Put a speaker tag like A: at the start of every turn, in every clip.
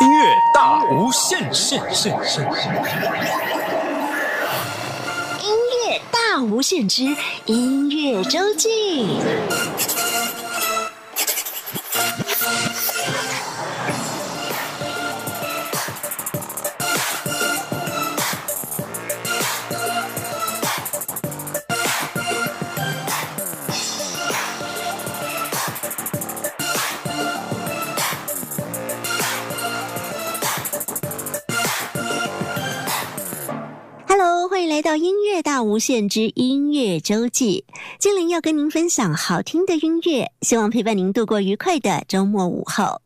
A: 音乐大无限，限限限
B: 音乐大无限之音乐周记。限之音乐周记。精灵要跟您分享好听的音乐，希望陪伴您度过愉快的周末午后。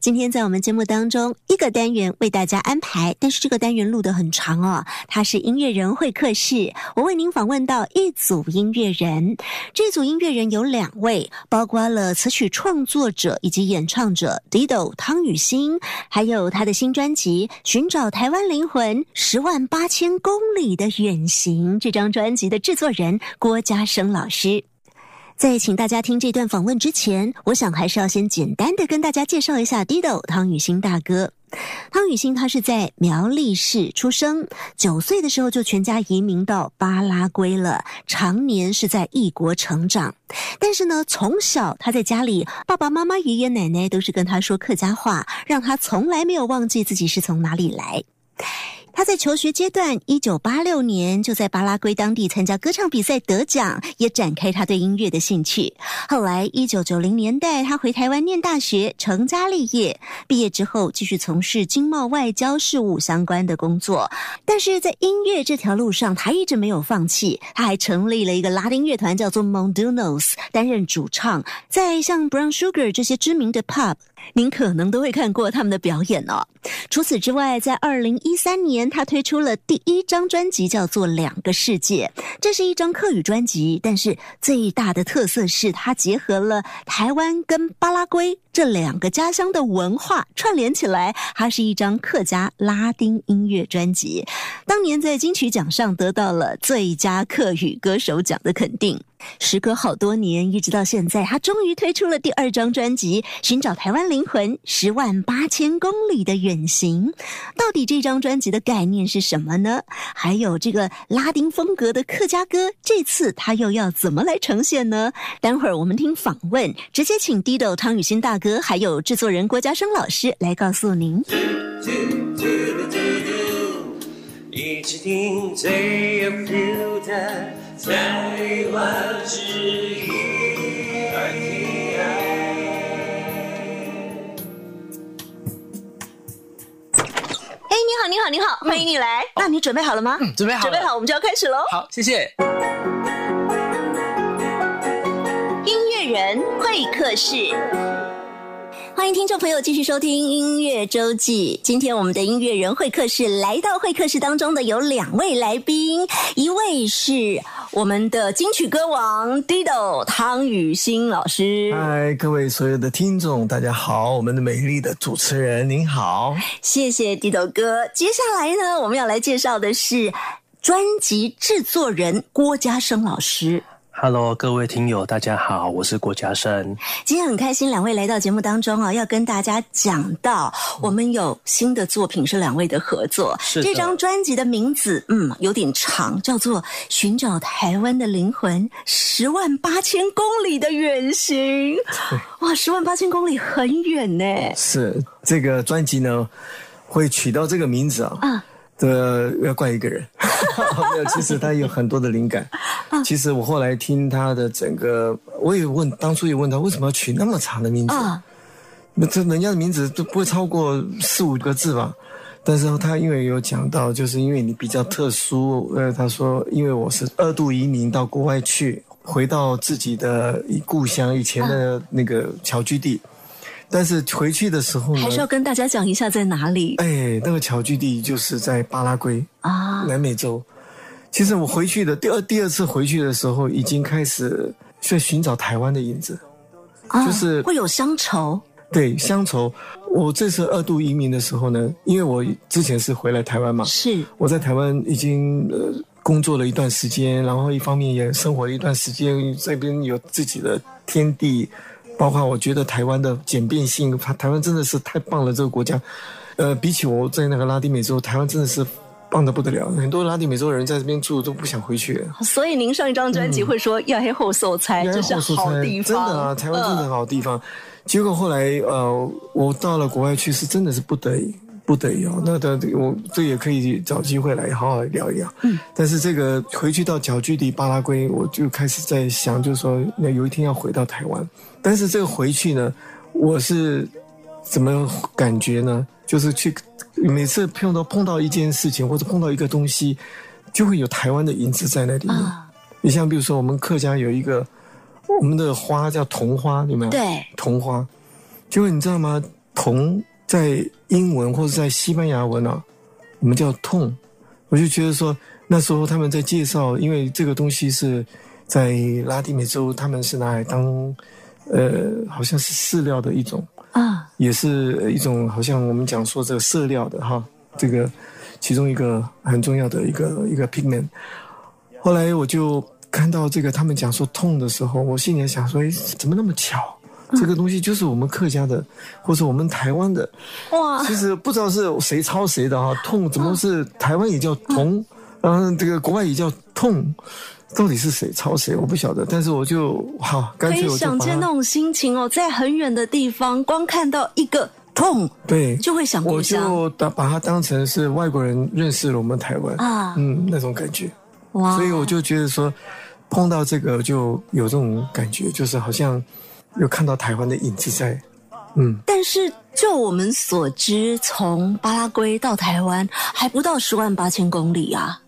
B: 今天在我们节目当中，一个单元为大家安排，但是这个单元录得很长哦。它是音乐人会客室，我为您访问到一组音乐人。这组音乐人有两位，包括了词曲创作者以及演唱者 Dido 汤雨欣，还有他的新专辑《寻找台湾灵魂：十万八千公里的远行》这张专辑的制作人郭家生老师。在请大家听这段访问之前，我想还是要先简单的跟大家介绍一下 Dido 汤雨欣大哥。汤雨欣他是在苗栗市出生，九岁的时候就全家移民到巴拉圭了，常年是在异国成长。但是呢，从小他在家里，爸爸妈妈、爷爷奶奶都是跟他说客家话，让他从来没有忘记自己是从哪里来。他在求学阶段，一九八六年就在巴拉圭当地参加歌唱比赛得奖，也展开他对音乐的兴趣。后来一九九零年代，他回台湾念大学，成家立业。毕业之后，继续从事经贸外交事务相关的工作。但是在音乐这条路上，他一直没有放弃。他还成立了一个拉丁乐团，叫做 Mondunos，担任主唱。在像 Brown Sugar 这些知名的 pub，您可能都会看过他们的表演哦。除此之外，在二零一三年，他推出了第一张专辑，叫做《两个世界》。这是一张客语专辑，但是最大的特色是它结合了台湾跟巴拉圭这两个家乡的文化串联起来，它是一张客家拉丁音乐专辑。当年在金曲奖上得到了最佳客语歌手奖的肯定。时隔好多年，一直到现在，他终于推出了第二张专辑《寻找台湾灵魂：十万八千公里的远行》。到底这张专辑的概念是什么呢？还有这个拉丁风格的客家歌，这次他又要怎么来呈现呢？待会儿我们听访问，直接请 Dido 汤雨欣大哥，还有制作人郭家生老师来告诉您。
C: 一起听最有 feel 的台湾之音。
B: 哎，你好，你好，你好，欢迎你来。那你准备好了吗？
A: 嗯，准备好了，
B: 准备好，我们就要开始喽。
A: 好，谢谢。
B: 音乐人会客室。欢迎听众朋友继续收听音乐周记。今天我们的音乐人会客室来到会客室当中的有两位来宾，一位是我们的金曲歌王 Dido 汤雨欣老师。
D: 嗨，各位所有的听众，大家好！我们的美丽的主持人您好，
B: 谢谢 Dido 哥。接下来呢，我们要来介绍的是专辑制作人郭家生老师。
E: Hello，各位听友，大家好，我是郭嘉生。
B: 今天很开心，两位来到节目当中啊，要跟大家讲到我们有新的作品是两位的合作。
E: 是的
B: 这张专辑的名字，嗯，有点长，叫做《寻找台湾的灵魂：十万八千公里的远行 》。哇，十万八千公里很远呢。
D: 是这个专辑呢，会取到这个名字啊，
B: 啊，
D: 的要怪一个人，没有，其实他有很多的灵感。其实我后来听他的整个，我也问，当初也问他为什么要取那么长的名字，
B: 啊，
D: 那这人家的名字都不会超过四五个字吧？但是他因为有讲到，就是因为你比较特殊，呃，他说因为我是二度移民到国外去，回到自己的故乡以前的那个侨居地，但是回去的时候呢
B: 还，是要跟大家讲一下在哪里
D: 哎，那个侨居地就是在巴拉圭，
B: 啊？
D: 南美洲。其实我回去的第二第二次回去的时候，已经开始在寻找台湾的影子。
B: 啊
D: 就是
B: 会有乡愁
D: 对，乡愁。我这次二度移民的时候呢，因为我之前是回来台湾嘛，
B: 是
D: 我在台湾已经呃工作了一段时间，然后一方面也生活了一段时间，这边有自己的天地，包括我觉得台湾的简便性，台台湾真的是太棒了，这个国家，呃，比起我在那个拉丁美洲，台湾真的是棒的不得了，很多拉丁美洲人在这边住都不想回去。
B: 所以您上一张专辑会说要黑后受才，这是好地方，
D: 真的啊，台湾真的很好地方。结果后来呃，我到了国外去是真的是不得已。不得已哦，那的我这也可以找机会来好好聊一聊。嗯，但是这个回去到小距离巴拉圭，我就开始在想，就是说那有一天要回到台湾。但是这个回去呢，我是怎么感觉呢？就是去每次碰到碰到一件事情或者碰到一个东西，就会有台湾的影子在那里面。你像比如说我们客家有一个我们的花叫桐花，有没有？
B: 对，
D: 桐花。结果你知道吗？桐。在英文或者在西班牙文啊，我们叫痛，我就觉得说那时候他们在介绍，因为这个东西是在拉丁美洲，他们是拿来当呃，好像是饲料的一种啊，也是一种好像我们讲说这个色料的哈，这个其中一个很重要的一个一个 pigment。后来我就看到这个他们讲说痛的时候，我心里想说，哎，怎么那么巧？这个东西就是我们客家的，或者我们台湾的。哇！其实不知道是谁抄谁的哈，痛怎么是台湾也叫铜，然后这个国外也叫痛，到底是谁抄谁？我不晓得。但是我就好，可
B: 以想见那种心情哦，在很远的地方，光看到一个痛，
D: 对，
B: 就会想
D: 我就当把它当成是外国人认识了我们台湾啊，嗯，那种感觉。哇！所以我就觉得说，碰到这个就有这种感觉，就是好像。有看到台湾的影子在，
B: 嗯，但是就我们所知，从巴拉圭到台湾还不到十万八千公里啊，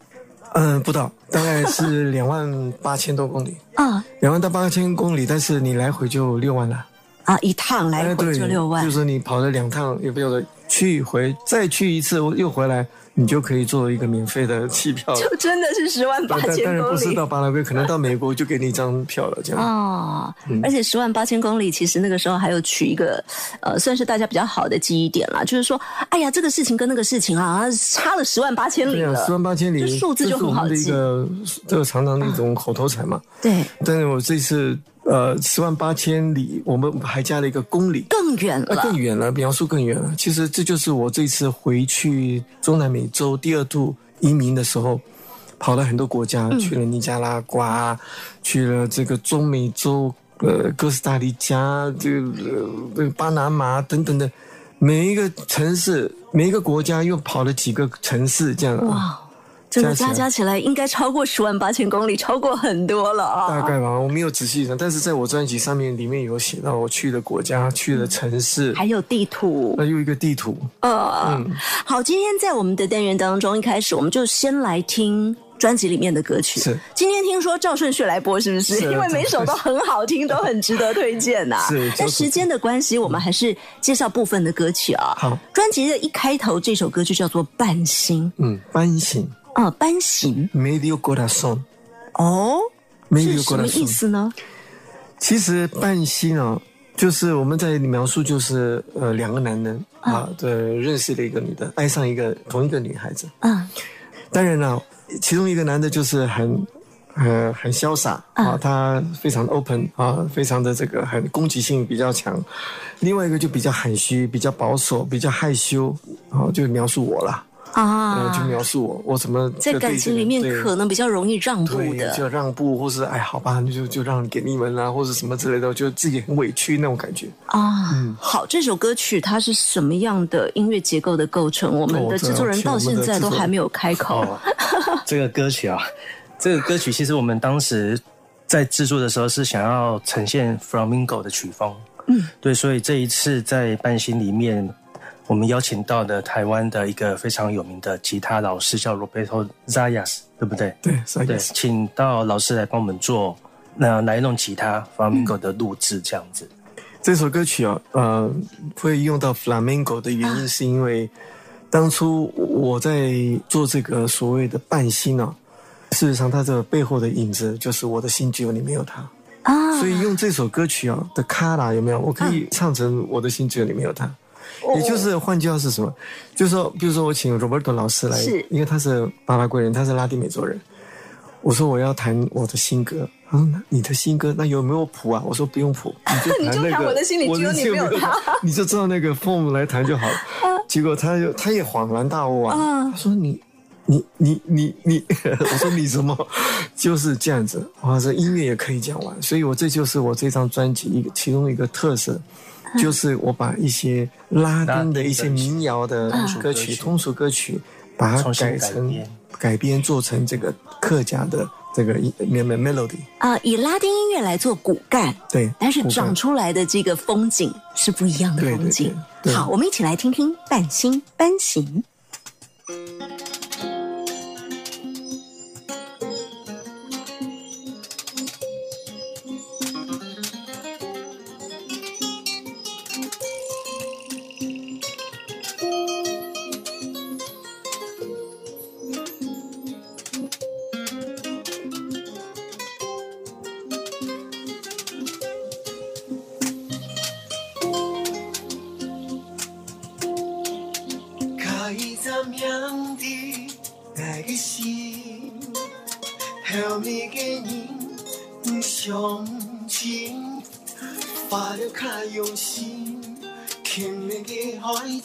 D: 嗯，不到，大概是 两万八千多公里。啊，两万到八千公里，但是你来回就六万了。
B: 啊，一趟来回就六万，
D: 就是你跑了两趟，有没有的去回再去一次又回来。你就可以做一个免费的机票，
B: 就真的是十万八千公里。
D: 当然不是到巴拉圭，可能到美国就给你一张票了，这样。哦，
B: 而且十万八千公里，其实那个时候还有取一个，呃，算是大家比较好的记忆点啦，就是说，哎呀，这个事情跟那个事情啊，差了十万八千里了。
D: 十万八千里，
B: 数字就很好记。
D: 一个这个常常的一种口头禅嘛。
B: 对。
D: 但是我这次。呃，十万八千里，我们还加了一个公里，
B: 更远了，
D: 更远了，描述更远了。其实这就是我这次回去中南美洲第二度移民的时候，跑了很多国家，去了尼加拉瓜，去了这个中美洲，呃，哥斯达黎加，这个呃巴拿马等等的，每一个城市，每一个国家又跑了几个城市，这样哇。
B: 这个加加起来应该超过十万八千公里，超过很多了啊！
D: 大概吧，我没有仔细算，但是在我专辑上面里面有写到我去的国家、去的城市，
B: 还有地图，
D: 还有一个地图。呃，
B: 好，今天在我们的单元当中，一开始我们就先来听专辑里面的歌曲。
D: 是，
B: 今天听说照顺序来播，是不是？因为每首都很好听，都很值得推荐呐。
D: 是，
B: 但时间的关系，我们还是介绍部分的歌曲啊。
D: 好，
B: 专辑的一开头这首歌就叫做《半心》。
D: 嗯，半心。
B: 啊，班型。
D: Medio corazón。
B: 哦，是什么意思呢？
D: 其实半心啊，就是我们在描述，就是呃，两个男人啊，的认识了一个女的，爱上一个同一个女孩子。啊。当然了，其中一个男的就是很呃很潇洒啊，他非常 open 啊，非常的这个很攻击性比较强。另外一个就比较含蓄，比较保守，比较害羞啊，就描述我了。啊，就描述我，我怎么
B: 在感情里面可能比较容易让步的，
D: 就让步，或是哎，好吧，就就让给你们啦，或者什么之类的，就自己很委屈那种感觉
B: 啊。嗯，好，这首歌曲它是什么样的音乐结构的构成？我们的制作人到现在都还没有开口。
E: 这个歌曲啊，这个歌曲其实我们当时在制作的时候是想要呈现 Flamingo 的曲风，嗯，对，所以这一次在半心里面。我们邀请到的台湾的一个非常有名的吉他老师叫 Roberto Zayas，对不对？
D: 对，
E: 对，请到老师来帮我们做那来弄吉他 Flamenco 的录制，这样子。
D: 这首歌曲啊，呃，会用到 Flamenco 的原因是因为当初我在做这个所谓的伴心啊，事实上它这背后的影子就是我的心只有你没有他啊，所以用这首歌曲啊的卡拉有没有？我可以唱成我的心只有你没有他。也就是换句话是什么？就是说，比如说我请 Roberto 老师来，因为他是巴拉圭人，他是拉丁美洲人。我说我要弹我的新歌啊，他说：“你的新歌那有没有谱啊？”我说：“不用谱，你就弹那个。”
B: 弹我的心里只有你没有他，
D: 你就照那个 form 来弹就好了。结果他就他也恍然大悟啊，
B: 嗯
D: 他说：“你你你你你，我说你什么？就是这样子。哇，这音乐也可以讲完，所以我这就是我这张专辑一个其中一个特色。” 就是我把一些拉丁的一些民谣的歌曲、通俗歌曲，把它
E: 改
D: 改成
E: 编
D: 改编做成这个客家的这个 mel melody。
B: 啊、以拉丁音乐来做骨干，
D: 对，
B: 但是长出来的这个风景是不一样的
D: 对
B: 风景。
D: 对对对
B: 好，我们一起来听听《半星半行》。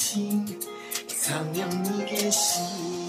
C: 爱情，藏了你的心。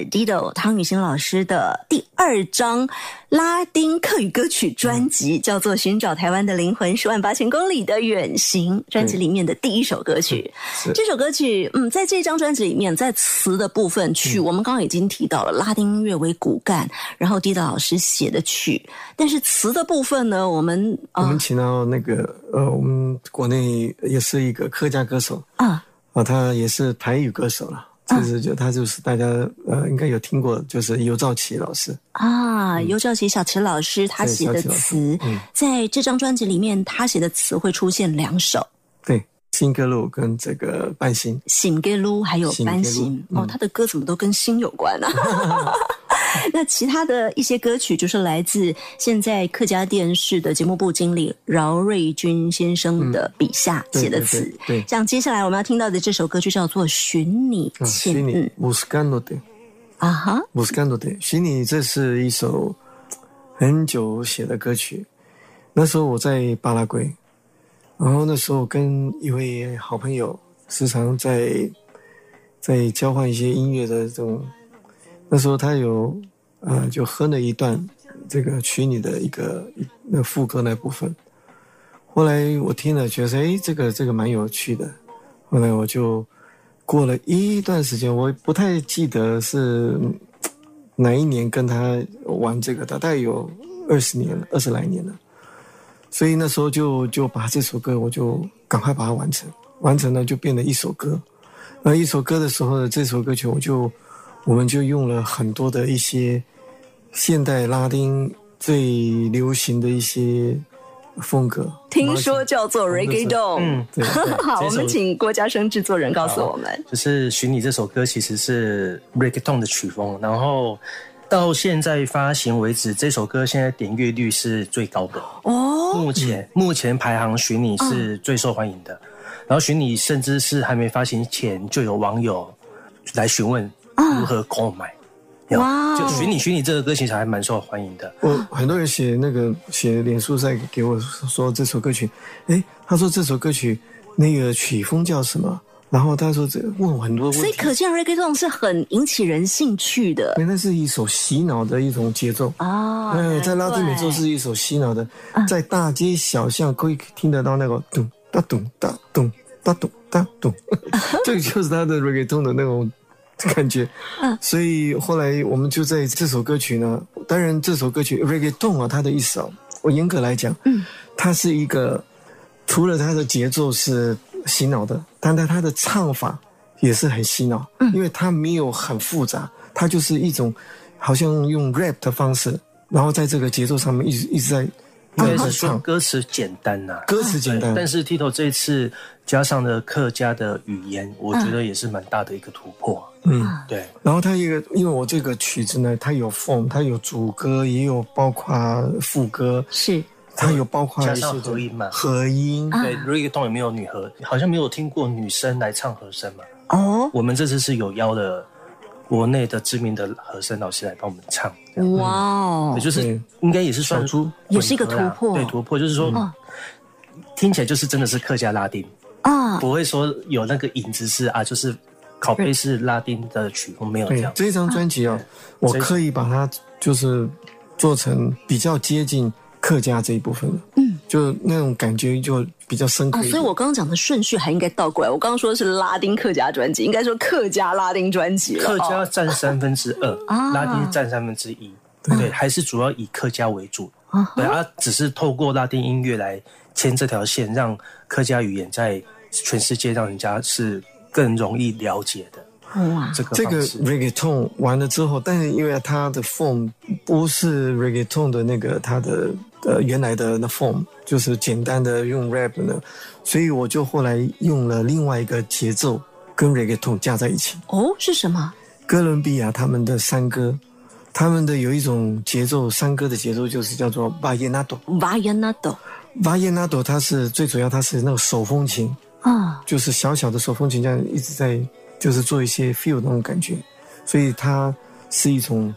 B: 来自 Dido 汤雨欣老师的第二张拉丁客语歌曲专辑，叫做《寻找台湾的灵魂：十万八千公里的远行》。专辑里面的第一首歌曲，这首歌曲，嗯，在这张专辑里面，在词的部分曲，我们刚刚已经提到了拉丁音乐为骨干，然后 Dido 老师写的曲，但是词的部分呢，我们啊
D: 我们请到那个呃，我们国内也是一个客家歌手。
B: 啊。
D: 啊，他也是台语歌手了。就是就他就是大家呃应该有听过，就是尤兆奇老师。
B: 啊，尤兆奇小池老师他写的词，
D: 嗯
B: 在这张专辑里面，他写的词会出现两首。
D: 对，新歌路跟这个半星，
B: 醒歌路还有班
D: 醒
B: 行
D: 给撸
B: 哦，他的歌怎么都跟星有关啊？那其他的一些歌曲就是来自现在客家电视的节目部经理饶瑞军先生的笔下写的词
D: 对。对
B: 像接下来我们要听到的这首歌曲叫做《寻你
D: 啊，
B: 倩
D: 许你
B: 啊哈，
D: 姆斯甘诺的，寻你这是一首很久写的歌曲。那时候我在巴拉圭，然后那时候跟一位好朋友时常在在交换一些音乐的这种。那时候他有呃，就哼了一段这个曲你的一个那副歌那部分。后来我听了，觉得哎，这个这个蛮有趣的。后来我就过了一段时间，我不太记得是哪一年跟他玩这个，大概有二十年了，二十来年了。所以那时候就就把这首歌，我就赶快把它完成，完成了就变成一首歌。而一首歌的时候呢，这首歌曲我就我们就用了很多的一些现代拉丁最流行的一些风格。
B: 听说叫做 Reggae Dome。
E: 嗯，
D: 对，
B: 好，我们请郭家生制作人告诉我们。
E: 就是《寻你》这首歌其实是 reggaeton 的曲风，然后到现在发行为止，这首歌现在点阅率是最高的。
B: 哦，
E: 目前、目前排行《寻你》是最受欢迎的，然后《寻你》甚至是还没发行前就有网友来询问如何购买。有
B: 哇
E: 就《寻你》《寻你》这个歌其实还蛮受欢迎的。
D: 我很多人写那个写脸书在给我说这首歌曲，诶，他说这首歌曲那个曲风叫什么？然后他说这问我很多问题，
B: 所以可见 Reggae Dome 是很引起人兴趣的
D: 因为那是一首洗脑的一种节奏。
B: 哦。
D: 嗯，在拉丁美洲是一首洗脑的，在大街小巷可以听得到那个咚哒咚哒咚哒咚哒咚，这个就是他的 reggaeton 的那种 感觉。嗯所以后来我们就在这首歌曲呢，当然这首歌曲 reggaeton 啊，它的意思啊，我严格来讲，嗯，它是一个除了它的节奏是洗脑的，但它它的唱法也是很洗脑，嗯因为它没有很复杂，它就是一种好像用 rap 的方式，然后在这个节奏上面一直一直在
E: 应该是说，歌词简单呐、
D: 歌词简单，
E: 但是 Tito 这次加上了客家的语言，我觉得也是蛮大的一个突破。
D: 嗯。
E: 对，
D: 然后它一个，因为我这个曲子呢，它有 form，它有主歌，也有包括副歌，
B: 是。
D: 它有包括
E: 加
D: 一些
E: 上合音嘛。
D: 合音，
E: 对 reggaeton 有没有女和？好像没有听过女生来唱和声嘛。
B: 哦，
E: 我们这次是有邀了国内的知名的和声老师来帮我们唱，
B: 哇哦。
E: 也，就是
D: 对。
E: 应该也是算
D: 出。
B: 也是一个突破。
E: 对突破就是说
B: 哦
E: 听起来就是真的是客家拉丁，
B: 啊，
E: 不会说有那个影子是啊，就是拷贝是拉丁的曲风，没有这样。
D: 对这张专辑哦，我刻意把它就是做成比较接近客家这一部分的，嗯，就那种感觉就比较深刻
B: 哦，所以我刚刚讲的顺序还应该倒过来。我刚刚说的是拉丁客家专辑，应该说客家拉丁专辑了。
E: 客家
B: 哦
E: 占三分之二，
B: 啊。
E: 拉丁占三分之一，对，还是主要以客家为主。
B: 啊
E: 对啊，只是透过拉丁音乐来牵这条线，让客家语言在全世界让人家是更容易了解的
B: 哇，
E: 这个
D: 这个 reggaeton 完了之后，但是因为它的 form 不是 reggaeton 的那个它的呃原来的那 form，就是简单的用 rap 呢，所以我就后来用了另外一个节奏跟 reggaeton 加在一起。
B: 哦，是什么？
D: 哥伦比亚他们的山歌，他们的有一种节奏，山歌的节奏就是叫做 vallenato。
B: Vallenato
D: vallenato 它是最主要，它是那个手风琴，
B: 啊，
D: 就是小小的手风琴这样一直在，就是做一些 feel 那种感觉，所以它是一种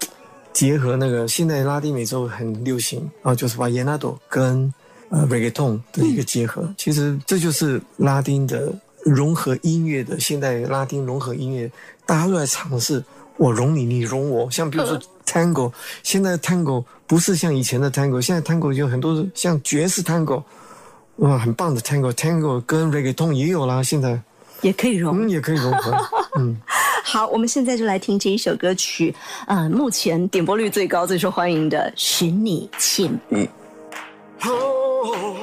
D: 结合那个现在拉丁美洲很流行啊，就是 vallenato 跟呃 reggaeton 的一个结合。其实这就是拉丁的融合音乐的现代拉丁融合音乐，大家都在尝试我融你，你融我。像比如说 Tango，现在 Tango 不是像以前的 Tango，现在 Tango 有很多像爵士 Tango，哇，很棒的 Tango，Tango 跟 Reggaeton 也有啦，现在
B: 也可以融，
D: 嗯也可以融合，嗯。
B: 好，我们现在就来听这一首歌曲，呃，目前点播率最高、最受欢迎的《寻你倩语》。
C: 哦哦，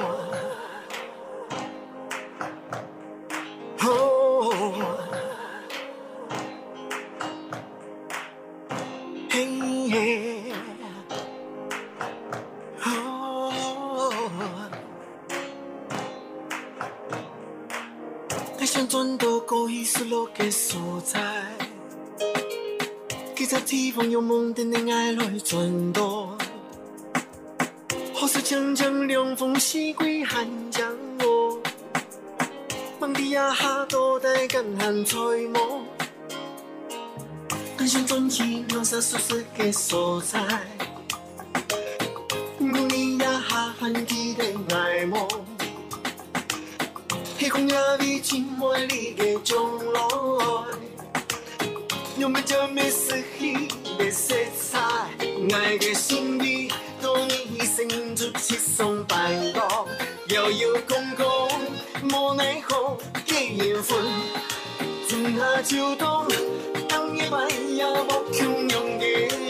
C: 失落的所在，其实地方用梦的的爱来转动。好似江江凉风袭归寒江哦，梦底下下多带干寒吹梦，很想转去两沙熟悉的所在，梦里也下很记得爱梦，天空也比真美丽的将来，用不着没失去的色彩，爱的心里。多年声音出七送八落，摇摇空空，无奈何的缘分。春夏秋冬，冬夜白夜无穷用的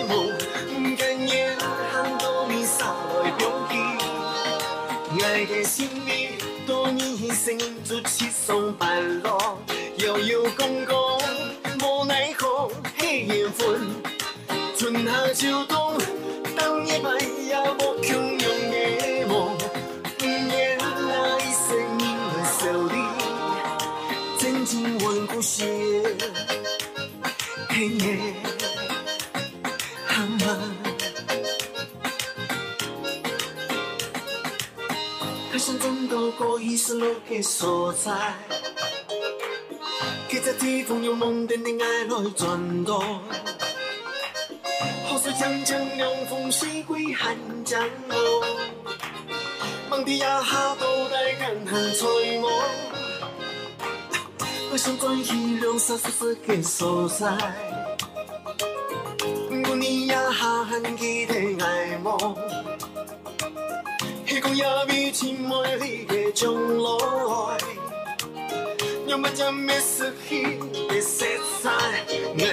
C: 梦，不甘愿喊年声音出七送八落，摇摇空空，无奈何的缘分。春夏秋冬。当一摆也无穷用的梦，原来声音的笑里，真情万古血，嘿耶，到过去失落的所在，记在地方用梦的的爱来转动。好似江江凉风袭归寒江哦，梦底下下都带干寒吹梦。我想转去两沙熟悉的所在，不你也下很记得爱梦，也比真美丽的将来。用不着没失去的色彩，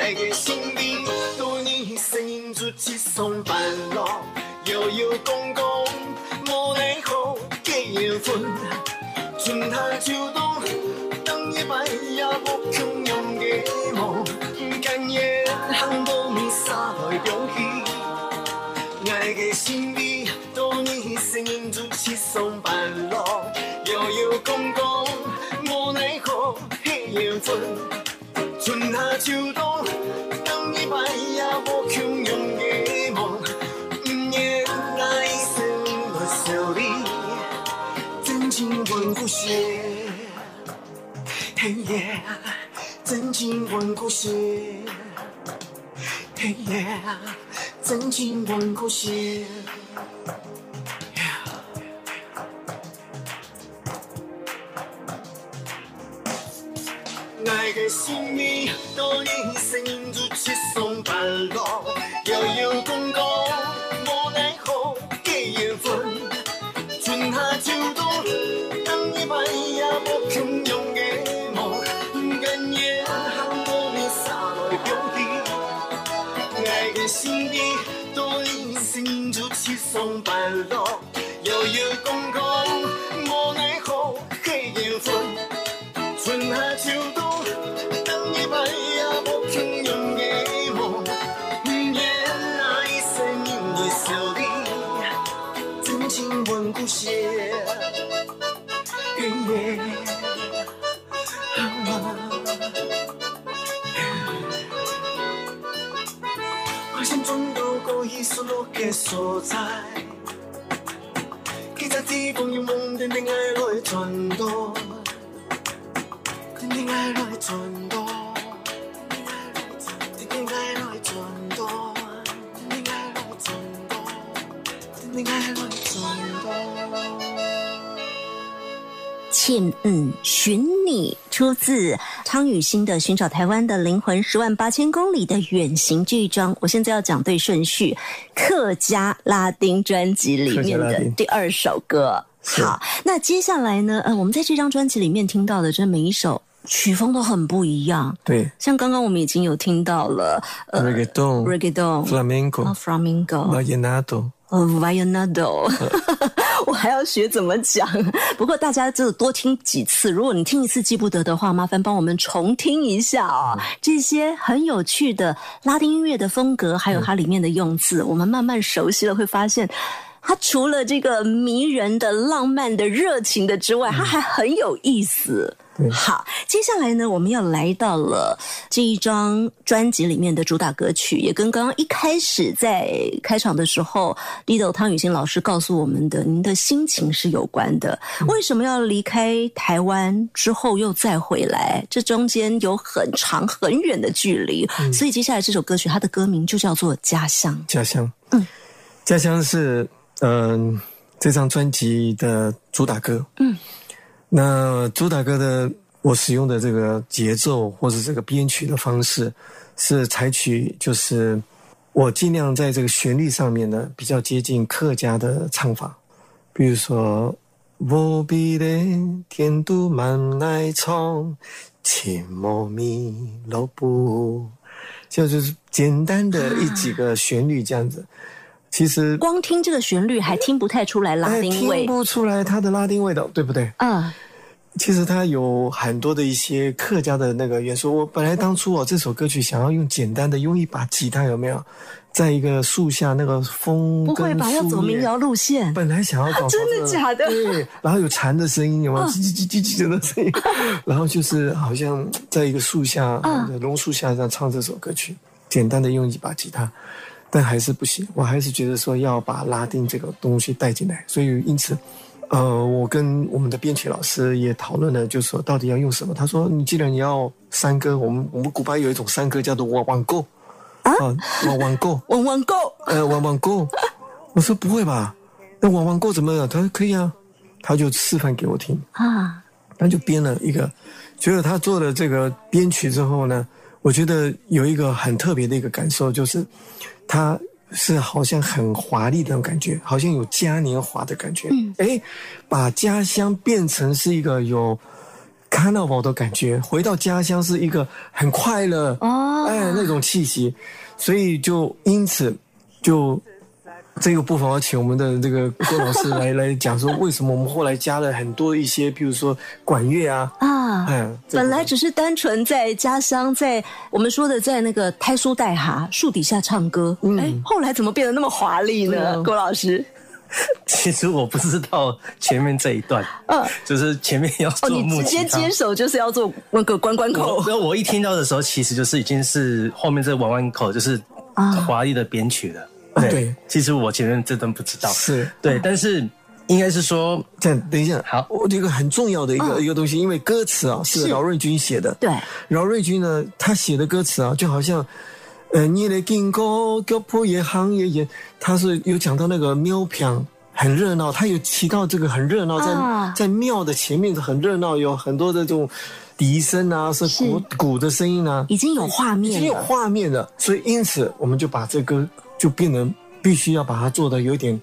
C: 爱的心里多年声音出七送八落，摇摇公公，情动，恋爱来转动。
B: Tim 嗯寻你，出自汤雨欣的《寻找台湾的灵魂：十万八千公里的远行》这一张。我现在要讲对顺序，客家拉丁专辑里面的第二首歌。好，那接下来呢？呃，我们在这张专辑里面听到的，这每一首曲风都很不一样。
D: 对
B: 像刚刚我们已经有听到了，呃
D: Reggaeton、
B: reggaeton、
D: flamenco、
B: 啊 flamingo、
D: vallenato，
B: 呃 violonado，我还要学怎么讲。不过大家就多听几次，如果你听一次记不得的话，麻烦帮我们重听一下啊、这些很有趣的拉丁音乐的风格，还有它里面的用字，我们慢慢熟悉了，会发现。它除了这个迷人的、浪漫的、热情的之外，它还很有意思。
D: 对
B: 好，接下来呢，我们要来到了这一张专辑里面的主打歌曲，也跟刚刚一开始在开场的时候，Lido 汤雨欣老师告诉我们的，您的心情是有关的。为什么要离开台湾之后又再回来？这中间有很长很远的距离，所以接下来这首歌曲，它的歌名就叫做《家乡》。
D: 家乡。嗯，家乡是嗯、这张专辑的主打歌。
B: 嗯，
D: 那主打歌的我使用的这个节奏或者这个编曲的方式，是采取就是我尽量在这个旋律上面呢比较接近客家的唱法，比如说。无比的天都满来冲，切莫米罗布，就就是简单的一几个旋律这样子。其实
B: 光听这个旋律还听不太出来拉
D: 哎
B: 丁味
D: 听。不出来它的拉丁味道，对不对？
B: 嗯，
D: 其实它有很多的一些客家的那个元素。我本来当初我这首歌曲想要用简单的用一把吉他，有没有？在一个树下，那个风
B: 不会吧？要走民谣路线？
D: 本来想要搞
B: 真的假的
D: 对，然后有蝉的声音，有没有？
B: 嗯
D: 叽叽叽叽叽的声音，然后就是好像在一个树下，
B: 嗯
D: 榕树下这样唱这首歌曲，简单的用一把吉他，但还是不行。我还是觉得说要把拉丁这个东西带进来，所以因此。呃，我跟我们的编曲老师也讨论了，就说到底要用什么。他说：“你既然你要山歌，我们我们古巴有一种山歌叫做网网购啊，网网购，
B: 网网购
D: 呃，网网购。我说不会吧？那网网购怎么样？他说可以啊，他就示范给我听，
B: 啊，
D: 他就编了一个。觉得他做了这个编曲之后呢，我觉得有一个很特别的一个感受，就是他是好像很华丽的那种感觉，好像有嘉年华的感觉。嗯，哎，把家乡变成是一个有 carnival 的感觉，回到家乡是一个很快乐
B: 哦
D: 哎那种气息，所以就因此就。这个部分，我要请我们的这个郭老师来来讲说，为什么我们后来加了很多一些，比如说管乐啊，
B: 啊，
D: 嗯，
B: 本来只是单纯在家乡，在我们说的在那个胎书带哈树底下唱歌，哎、后来怎么变得那么华丽呢？
D: 啊。
B: 郭老师，
E: 其实我不知道前面这一段，
B: 嗯。
E: 就是前面要
B: 哦，
E: 做。
B: 直接接手就是要做那个关关口。
E: 我，我一听到的时候，其实就是已经是后面这弯弯口就是
B: 啊。
E: 华丽的编曲了。
D: 啊对
E: 其实我前面这段不知道，
D: 是。
E: 对，但是应该是说，
D: 这样，等一下，
E: 好。
D: 我这个很重要的一个、
B: 嗯。
D: 一个东西，因为歌词啊是
B: 是。
D: 饶瑞军写的，
B: 对，
D: 饶瑞军呢，他写的歌词啊，就好像，呃，你的经过脚步也行也也，他是有讲到那个庙片很热闹，他有提到这个很热闹，在、
B: 啊。
D: 在庙的前面很热闹，有很多的这种笛声啊，是
B: 是。
D: 鼓鼓的声音啊，
B: 已经有画面
D: 已经有，画面了，所以因此我们就把这歌就变成必须要把它做的有一点。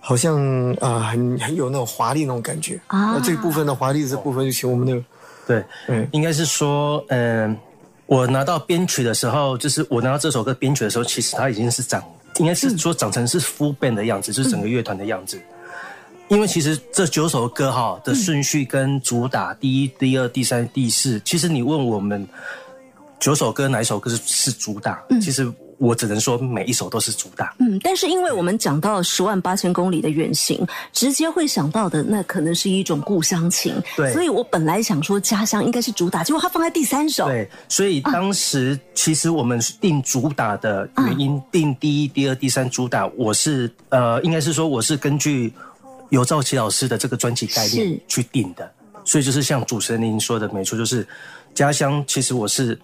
D: 好像啊、很很有那种华丽那种感觉
B: 啊
D: 那这部分的华丽这部分就请我们的
E: 对，
D: 嗯
E: 应该是说，嗯、我拿到编曲的时候，就是我拿到这首歌编曲的时候，其实它已经是长，应该是说长成是 full band 的样子，就是整个乐团的样子。因为其实这九首歌哈的顺序跟主打第一、第二、第三、第四，其实你问我们九首歌哪一首歌是是主打，其实我只能说每一首都是主打。
B: 嗯，但是因为我们讲到十万八千公里的远行，直接会想到的那可能是一种故乡情，
E: 对。
B: 所以我本来想说家乡应该是主打，结果它放在第三首，
E: 对，所以当时其实我们定主打的原因，定第一、第二、第三主打，我是呃，应该是说我是根据尤兆奇老师的这个专辑概念去定的，所以就是像主持人您说的没错，就是家乡，其实我是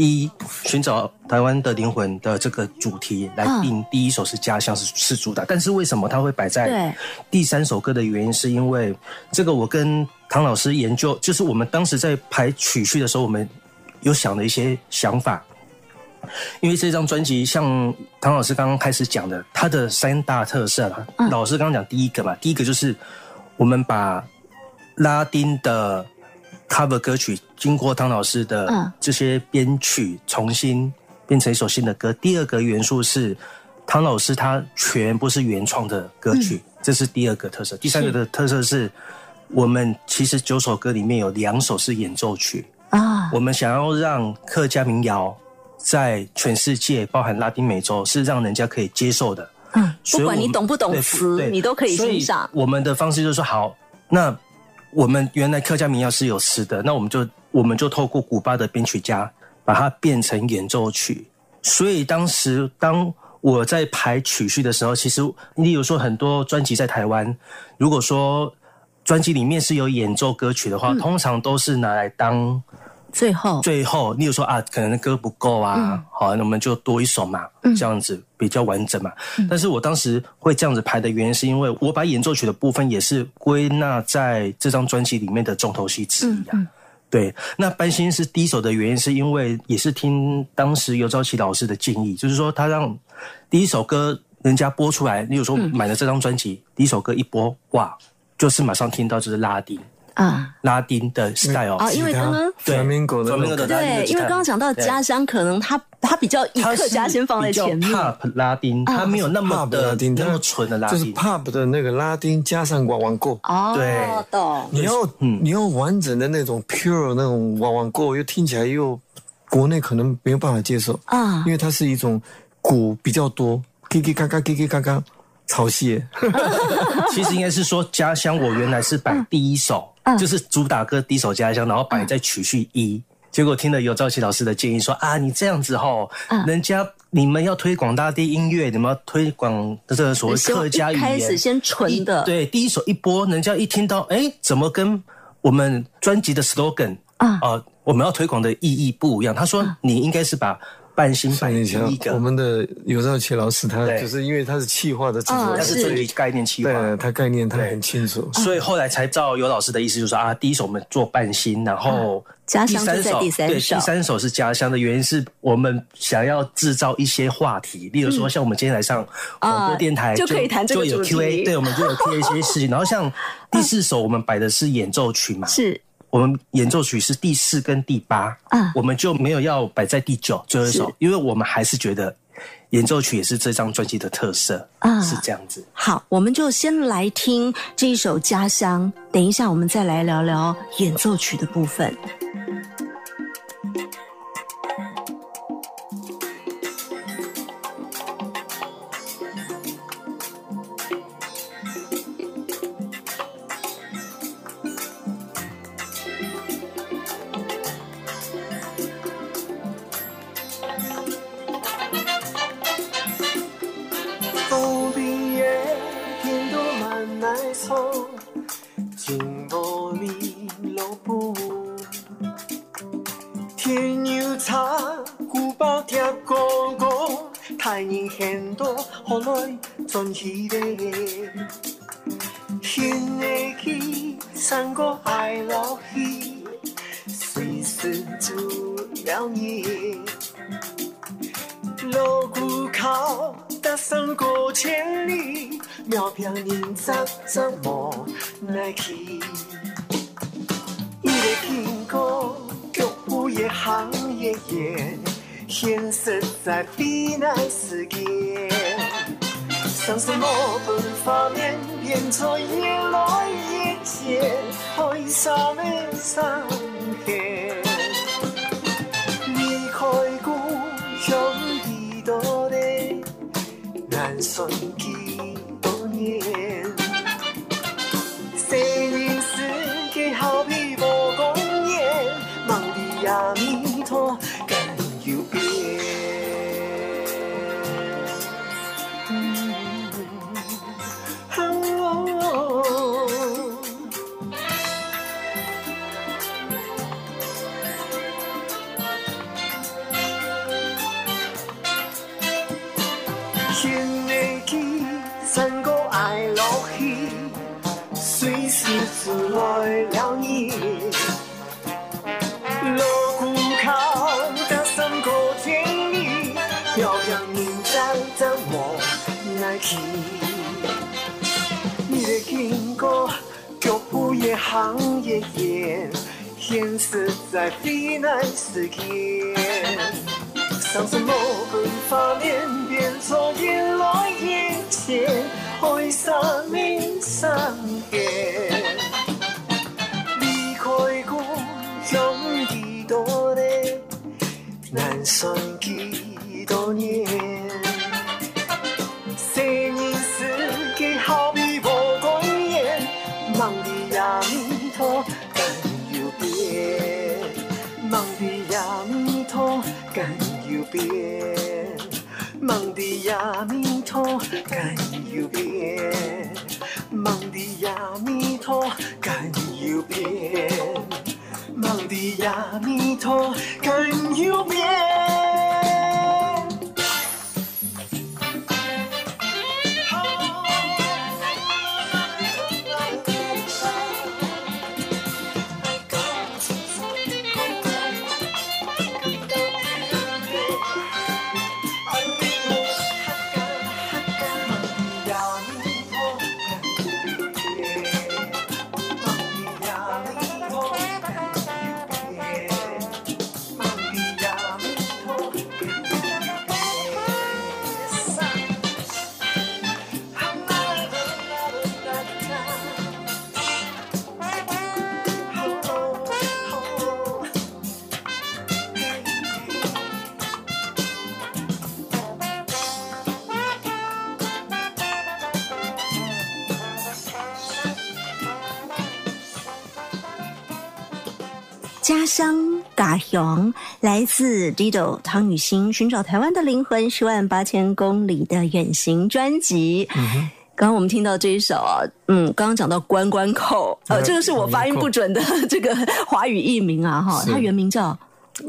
E: 以寻找台湾的灵魂的这个主题来
B: 嗯
E: 定第一首是家乡是是主打，但是为什么它会摆在第三首歌的原因，是因为这个我跟唐老师研究，就是我们当时在排曲序的时候，我们有想的一些想法。因为这张专辑像唐老师刚刚开始讲的，它的三大特色啦。
B: 嗯
E: 老师刚刚讲第一个嘛，第一个就是我们把拉丁的 cover 歌曲经过唐老师
B: 嗯
E: 的这些编曲重新变成一首新的歌。第二个元素是汤老师他全部是原创的歌曲，这是第二个特色。第三个的特色是我们其实九首歌里面有两首是演奏曲，
B: 啊，
E: 我们想要让客家民谣在全世界，包含拉丁美洲，是让人家可以接受的。
B: 嗯，不管你懂不懂
E: 对
B: 词，你都可以
E: 所
B: 欣赏。
E: 我们的方式就是说，好，那我们原来客家民谣是有词的，那我们就我们就透过古巴的编曲家把它变成演奏曲。所以当时当我在排曲序的时候，其实例如说很多专辑在台湾，如果说专辑里面是有演奏歌曲的话，
B: 嗯
E: 通常都是拿来当
B: 最后，
E: 最后，例如说啊，可能歌不够啊，
B: 嗯。
E: 好，那我们就多一首嘛，这样子比较完整嘛。
B: 嗯。
E: 但是我当时会这样子排的原因，是因为我把演奏曲的部分也是归纳在这张专辑里面的重头戏之一
B: 嗯
E: 啊。对，那班心是第一首的原因，是因为也是听当时尤兆琪老师的建议，就是说他让第一首歌人家播出来，例如说
B: 嗯。
E: 买了这张专辑，第一首歌一播，哇，就是马上听到就是拉丁
B: 啊。
E: 拉丁的 style
B: 啊，因为刚刚
E: 对
B: 因为刚刚讲到家乡，可能他他比较以
E: 它
B: 客家先放在前面。
E: pop 拉丁，它没有那么的
D: 拉丁，
E: 那么纯的拉丁
D: 就是。pub 的那个拉丁加上娃娃过。
B: 哦，
E: 对。
B: 懂。
D: 你要
E: 嗯。
D: 你要完整的那种 pure 那种娃娃过，又听起来又国内可能没有办法接受。
B: 啊。
D: 因为它是一种鼓比较多，叽叽嘎嘎叽叽嘎嘎，潮汐。
E: 其实应该是说家乡，我原来是摆第一首，就是主打歌第一首家乡，然后摆在曲序一。结果听了尤兆琪老师的建议说啊，你这样子吼，人家你们要推广大地音乐，你们要推广这个所谓客家语言，
B: 开始先纯的。
E: 对，第一首一播，人家一听到，哎，怎么跟我们专辑的 slogan
B: 啊
E: 呃我们要推广的意义不一样？他说你应该是把半心摆第
D: 上一
E: 个，
D: 我们的尤兆奇老师，他就是因为他是企划的制作
E: 他是专辑概念企划，
D: 对他概念他很清楚。
E: 所以后来才照尤老师的意思，就是说啊，第一首我们做半新，然后
B: 家乡就在
E: 第三首对，
B: 第三首
E: 是家乡的原因是我们想要制造一些话题，例如说像我们今天来上广播电台，
B: 啊就可以谈这个
E: 就有
B: 主题。
E: Q&A，对，我们就有 Q&A 一些事情。然后像 第四首我们摆的是演奏曲嘛，
B: 是
E: 我们演奏曲是第四跟第八，
B: 啊
E: 我们就没有要摆在第九最后一首，因为我们还是觉得演奏曲也是这张专辑的特色，
B: 啊
E: 是这样子。
B: 好，我们就先来听这一首《家乡》，等一下我们再来聊聊演奏曲的部分。
C: 人在夜里一夜开洒的心田，离开故乡地多年难瞬间。在非难实现。上什么本发面变作眼来眼前，爱上面上演。离开故乡几多年，难算阿弥陀更有
B: 别。乡嘎雄来自 Dido 汤雨欣寻找台湾的灵魂十万八千公里的远行专辑。刚刚我们听到这一首啊，嗯，刚刚讲到关关扣，呃，这个是我发音不准的这个华语译名啊，哈，它原名叫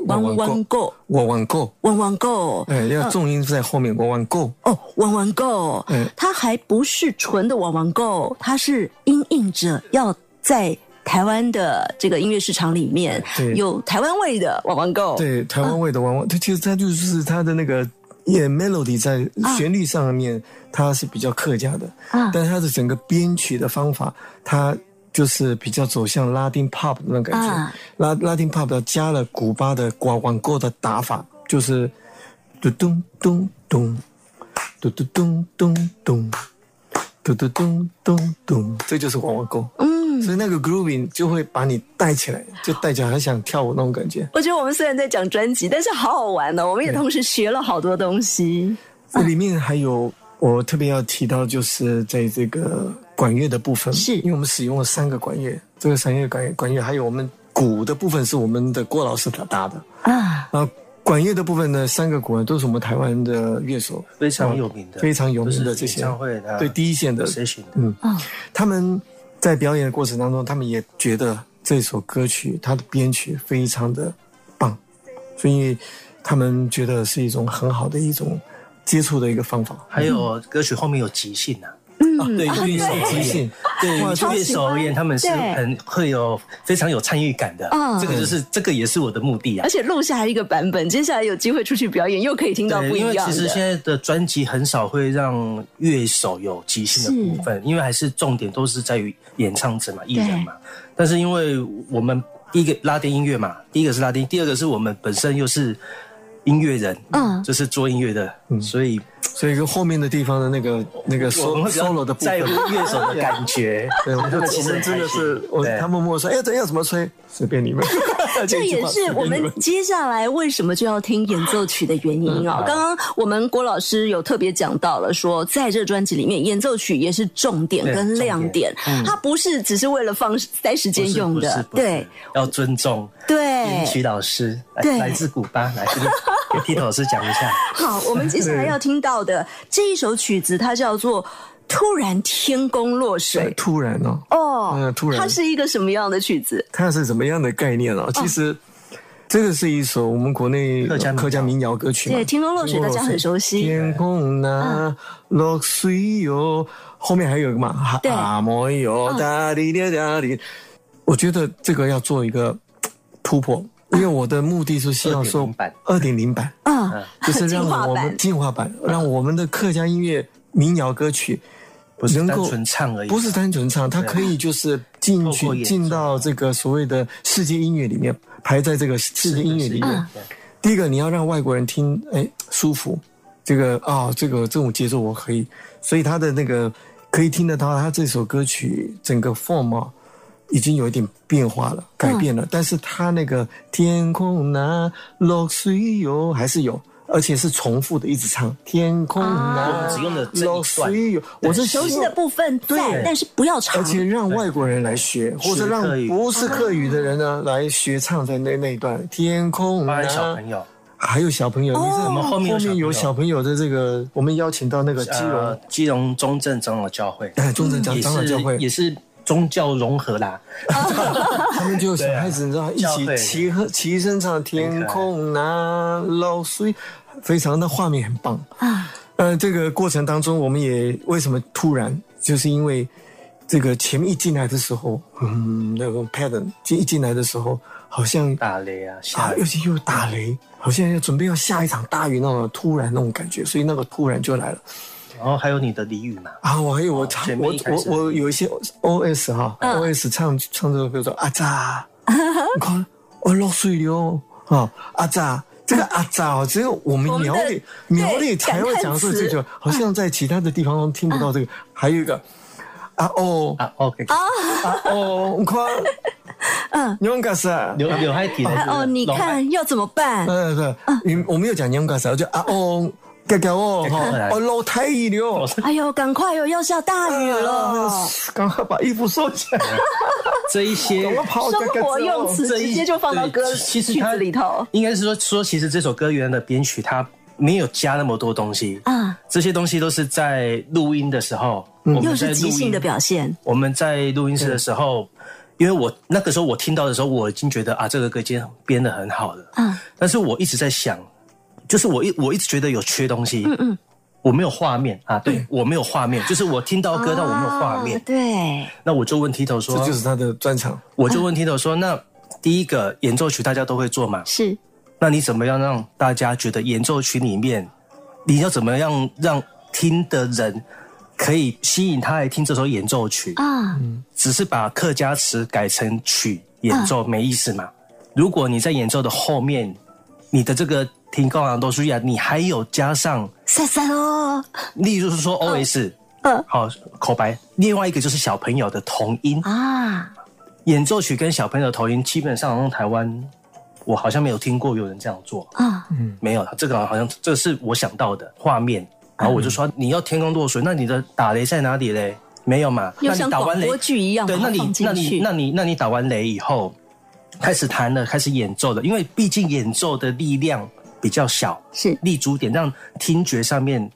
B: 弯弯购，
D: 我玩够，
B: 弯弯购，
D: 哎，要重音在后面，我玩够，
B: 哦，玩玩购，
D: 嗯
B: 它还不是纯的玩玩购，它是音应着要在台湾的这个音乐市场里面
D: 对。
B: 有台湾味的网网购，
D: 对，台湾味的玩玩，它其实它就是它的那个也 melody 在旋律上面，它是比较客家的，
B: 啊。
D: 但它的整个编曲的方法，它就是比较走向拉丁 pop 的那种感觉。
B: 啊。
D: 拉拉丁 pop 加了古巴的广网购的打法，就是嘟咚咚咚，嘟嘟咚咚咚，嘟嘟咚咚咚，这就是网网购。
B: 嗯，
D: 所以那个 grooving 就会把你带起来，就带起来很想跳舞那种感觉。
B: 我觉得我们虽然在讲专辑，但是好好玩哦，我们也同时学了好多东西。
D: 这里面还有我特别要提到，就是在这个管乐的部分，
B: 是。
D: 因为我们使用了三个管乐，这个三个管管乐还有我们鼓的部分是我们的郭老师他搭的，
B: 啊，
D: 然后管乐的部分呢，三个鼓呢都是我们台湾的乐手
E: 非常有名的，
D: 非常有名的这些对第一线的
E: 的，
D: 嗯。
B: 哦，
D: 他们在表演的过程当中，他们也觉得这首歌曲它的编曲非常的棒，所以他们觉得是一种很好的一种接触的一个方法。
E: 还有歌曲后面有即兴啊，
B: 嗯，
E: 对
B: 啊
E: 乐手
D: 即兴，
E: 对
D: 哇
E: 乐手而言，他们是很会有非常有参与感的。
B: 嗯。
E: 这个就是这个也是我的目的啊。
B: 而。且录下来一个版本，接下来有机会出去表演，又可以听到不
E: 对，因为
B: 一样的。
E: 其实现在的专辑很少会让乐手有即兴的部分，因为还是重点都是在于演唱者嘛、艺人嘛。但是因为我们第一个拉丁音乐嘛，第一个是拉丁，第二个是我们本身又是音乐人，
B: 嗯。
E: 就是做音乐的，所以
D: 所以跟后面的地方的那个那个 solo 的部分。
E: 在乎，乐手的感觉。
D: 对，我们我
E: 他们其实
D: 真的是，我他默默说，哎，这要怎么吹，随便你们。
B: 这也是 我们接下来为什么就要听演奏曲的原因啊、刚刚我们郭老师有特别讲到了，说在这专辑里面，演奏曲也是重点跟亮点，它不是只是为了放塞时间用的。对。
E: 要尊重
B: 对。
E: 编。曲老师，来
B: 对。
E: 来自古巴，来这个给 Tito 老师讲一下。
B: 好，我们接下来要听到的这一首曲子，它叫做《突然天公落水》
D: 突然哦，
B: 哦
D: 嗯，突然。
B: 它是一个什么样的曲子？
D: 它是怎么样的概念哦？其实这个是一首我们国内
E: 客家民谣。
D: 客家民谣歌曲嘛。
B: 对天空落水大家很熟悉
D: 天空那落水哟，后面还有一个嘛，哈
B: 对
D: 啊摩哟哒哩哩哒哩，我觉得这个要做一个突破，因为我的目的是希望说
E: 2.0版。
D: 二点零版，
B: 嗯，
D: 就是让我们进化版，让我们的客家音乐民谣歌曲
E: 不是单
D: 能够
E: 纯唱而已，
D: 不是单纯唱，它可以就是进去进到这个所谓的世界音乐里面，排在这个世界音乐里面。
B: 嗯
D: 第一个，你要让外国人听，哎，舒服，这个啊、这个这种节奏我可以，所以他的那个可以听得到，他这首歌曲整个 form 啊，已经有一点变化了，改变了，但是他那个天空那落水哟还是有。而且是重复的，一直唱天空那
E: 我们只用了这一段。
D: 落水哟，我是希望
B: 熟悉的部分在
D: 对，
B: 但是不要唱
D: 而。且让外国人来学，或者让不是客语的人呢来学唱在那那一段天空
E: 包含
D: 啊
E: 小朋友，
D: 还有小朋友，你
E: 我们后面有
D: 后面有
E: 小
D: 小朋友的这个，我们邀请到那个基隆
E: 呃，基隆中正长老教会，
D: 哎中正长长老教会。
E: 是，也是宗教融合啦，
D: 他们就有小孩子，你知道一起齐和齐声唱天空那漏水，非常的画面很棒
B: 啊。
D: 呃，这个过程当中，我们也为什么突然，就是因为这个前面一进来的时候，嗯，那个 pattern 一进来的时候，好像
E: 打雷啊，
D: 啊
E: 下，雨
D: 尤其又打雷，好像要准备要下一场大雨那种突然那种感觉，所以那个突然就来了。
E: 然后还有你的俚语嘛，
D: 啊，我还有我唱
E: 前
D: 我我我有一些 O S 哈、
B: 嗯。
D: O S 唱唱这个，比如说阿扎，你看我落水了啊，阿扎。这个阿扎哦，只有我们苗栗苗栗才会讲说这
B: 句
D: 话，好像在其他的地方都听不到这个。还有一个啊哦
E: 啊，OK，
D: 啊哦，你看，
B: 嗯，
D: 勇敢是啊，
E: 刘刘海体
B: 哦，你看要怎么办？
D: 对，对，你我没有讲勇敢是，我就啊哦，哦哈，哦落太雨了。
B: 哎呦，赶快哟，要下大雨了！
D: 赶快把衣服收起来，
E: 这一些！
B: 生活用词直接就放到歌
E: 对其实
B: 曲
E: 它
B: 子里头
E: 应该是说说，其实这首歌原来的编曲它没有加那么多东西
B: 啊，
E: 这些东西都是在录音的时候，
B: 又是即兴的表现，
E: 我们在录音室的时候，因为我那个时候我听到的时候，我已经觉得啊，这个歌已经编的很好了。
B: 嗯，
E: 但是我一直在想，就是我一我一直觉得有缺东西。嗯嗯，我没有画面啊，对我没有画面，就是我听到歌，但我没有画面
B: 啊。对，
E: 那我就问 Tito 说，
D: 这就是他的专场。
E: 我就问 Tito 说，那第一个演奏曲大家都会做嘛？
B: 是
E: 那你怎么样让大家觉得演奏曲里面，你要怎么样让听的人可以吸引他来听这首演奏曲？
B: 啊，
E: 只是把客家词改成曲演奏没意思嘛？如果你在演奏的后面，你的这个听高昂都是呀，你还有加上，
B: 塞塞哦，
E: 例如说 O S，
B: 嗯。
E: 好口白，另外一个就是小朋友的童音，
B: 啊，
E: 演奏曲跟小朋友的童音，基本上用台湾，我好像没有听过有人这样做，
B: 啊，嗯。
E: 没有，这个好像这是我想到的画面，然后我就说你要天空落水，那你的打雷在哪里嘞？没有嘛？那你打完雷
B: 剧一样
E: 对，那你那你那你那你打完雷以后，开始弹了，开始演奏了，因为毕竟演奏的力量比较小，
B: 是。
E: 立足点让听觉上面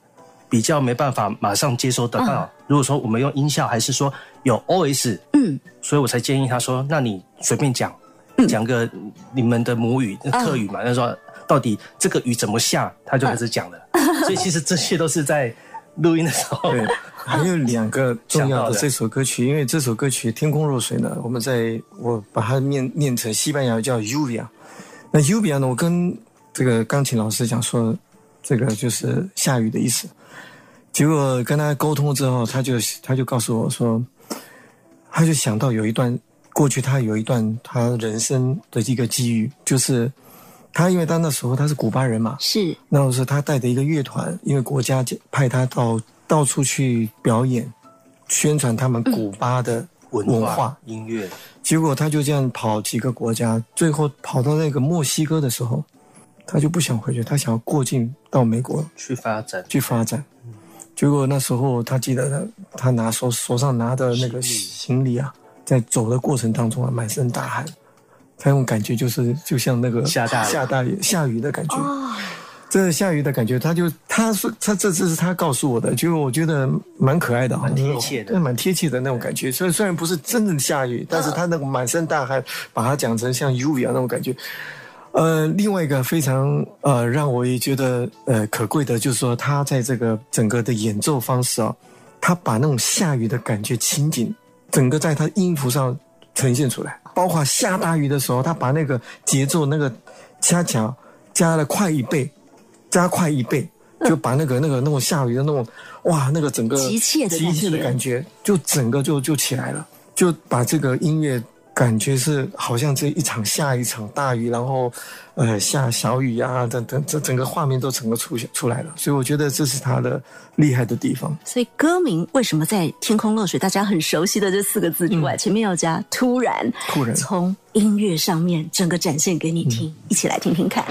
E: 比较没办法马上接收得到。如果说我们用音效，还是说有 OS，
B: 嗯，
E: 所以我才建议他说，那你随便讲，讲个你们的母语客语嘛，他说到底这个雨怎么下，他就开始讲了。所以其实这些都是在录音的时候，
D: 对，还有两个重要的这首歌曲，因为这首歌曲《天空若水》呢，我们在我把它念念成西班牙语叫 Uvia。那 Uvia 呢，我跟这个钢琴老师讲说，这个就是下雨的意思。结果跟他沟通之后，他就他就告诉我说，他就想到有一段过去他有一段他人生的一个机遇，就是他因为他那时候他是古巴人嘛，
B: 是
D: 那时候他带着一个乐团，因为国家派他到到处去表演，宣传他们古巴的
E: 文
D: 文。化
E: 音乐，
D: 结果他就这样跑几个国家，最后跑到那个墨西哥的时候，他就不想回去，他想要过境到美国
E: 去发展。
D: 去发展。结果那时候他记得他他拿手手上拿的那个行李啊，在走的过程当中啊，满身大汗，他那种感觉就是就像那个
E: 下大雨
D: 下大雨下雨的感觉。
B: 哦，
D: 这下雨的感觉，他就他说他这这是他告诉我的，就我觉得蛮可爱的，
E: 蛮贴切的，
D: 蛮贴切的那种感觉。虽然虽然不是真的下雨，但是他那个满身大汗，把它讲成像 U 一样那种感觉。呃，另外一个非常呃让我也觉得呃可贵的，就是说他在这个整个的演奏方式啊，他把那种下雨的感觉情景，整个在他音符上呈现出来，包括下大雨的时候，他把那个节奏那个加强加了快一倍，加快一倍，就把那个那个那种下雨的那种哇，那个整个
B: 急切的
D: 急切的
B: 感
D: 感觉，就整个就就起来了，就把这个音乐感觉是好像这一场下一场大雨，然后呃下小雨啊，等等，这整个画面都整个出现出来了，所以我觉得这是他的厉害的地方。
B: 所以歌名为什么在“天空漏水”大家很熟悉的这四个字之外，前面要加“突然”，
D: 突然
B: 从音乐上面整个展现给你听，一起来听听看。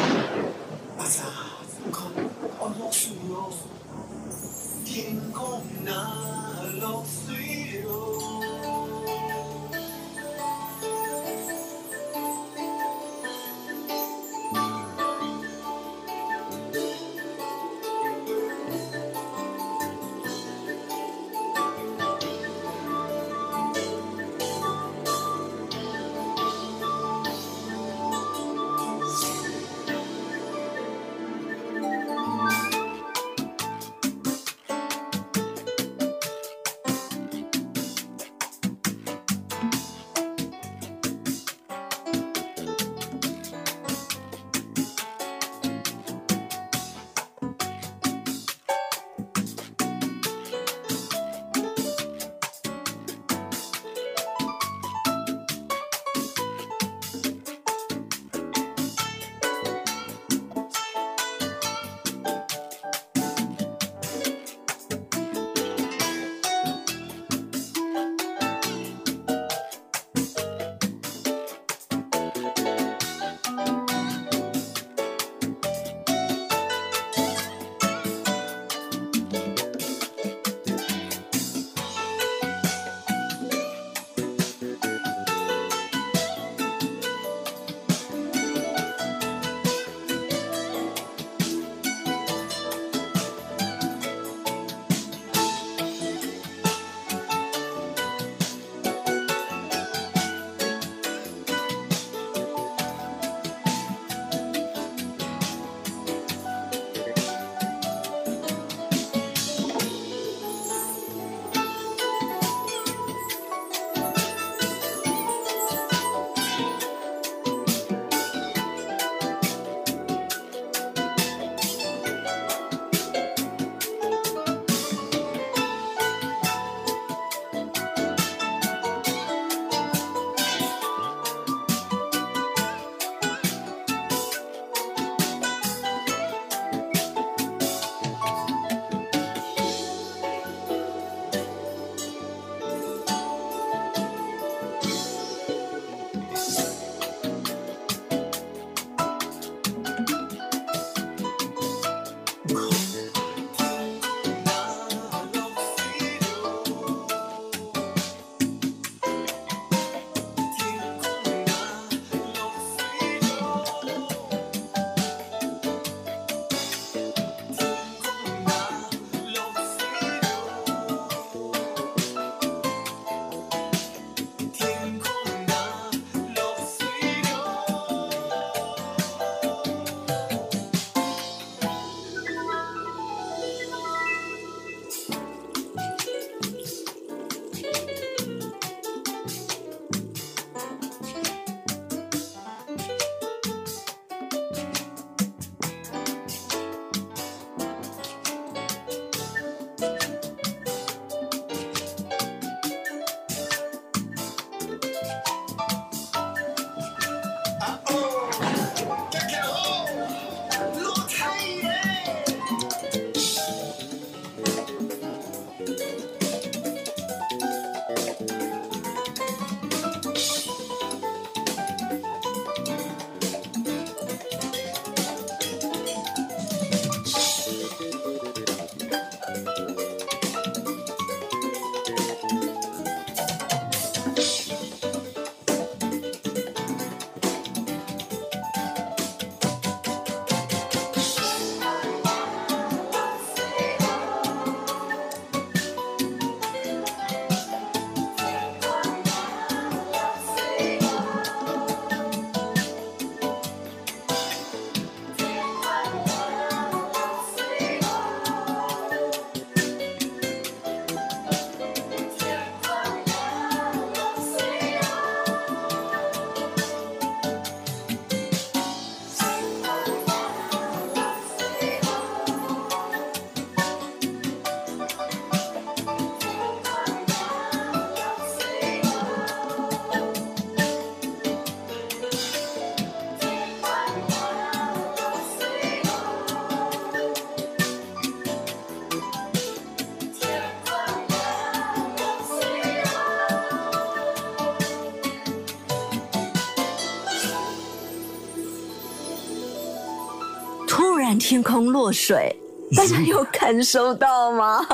C: 天空落水。
B: 大家有感受到吗？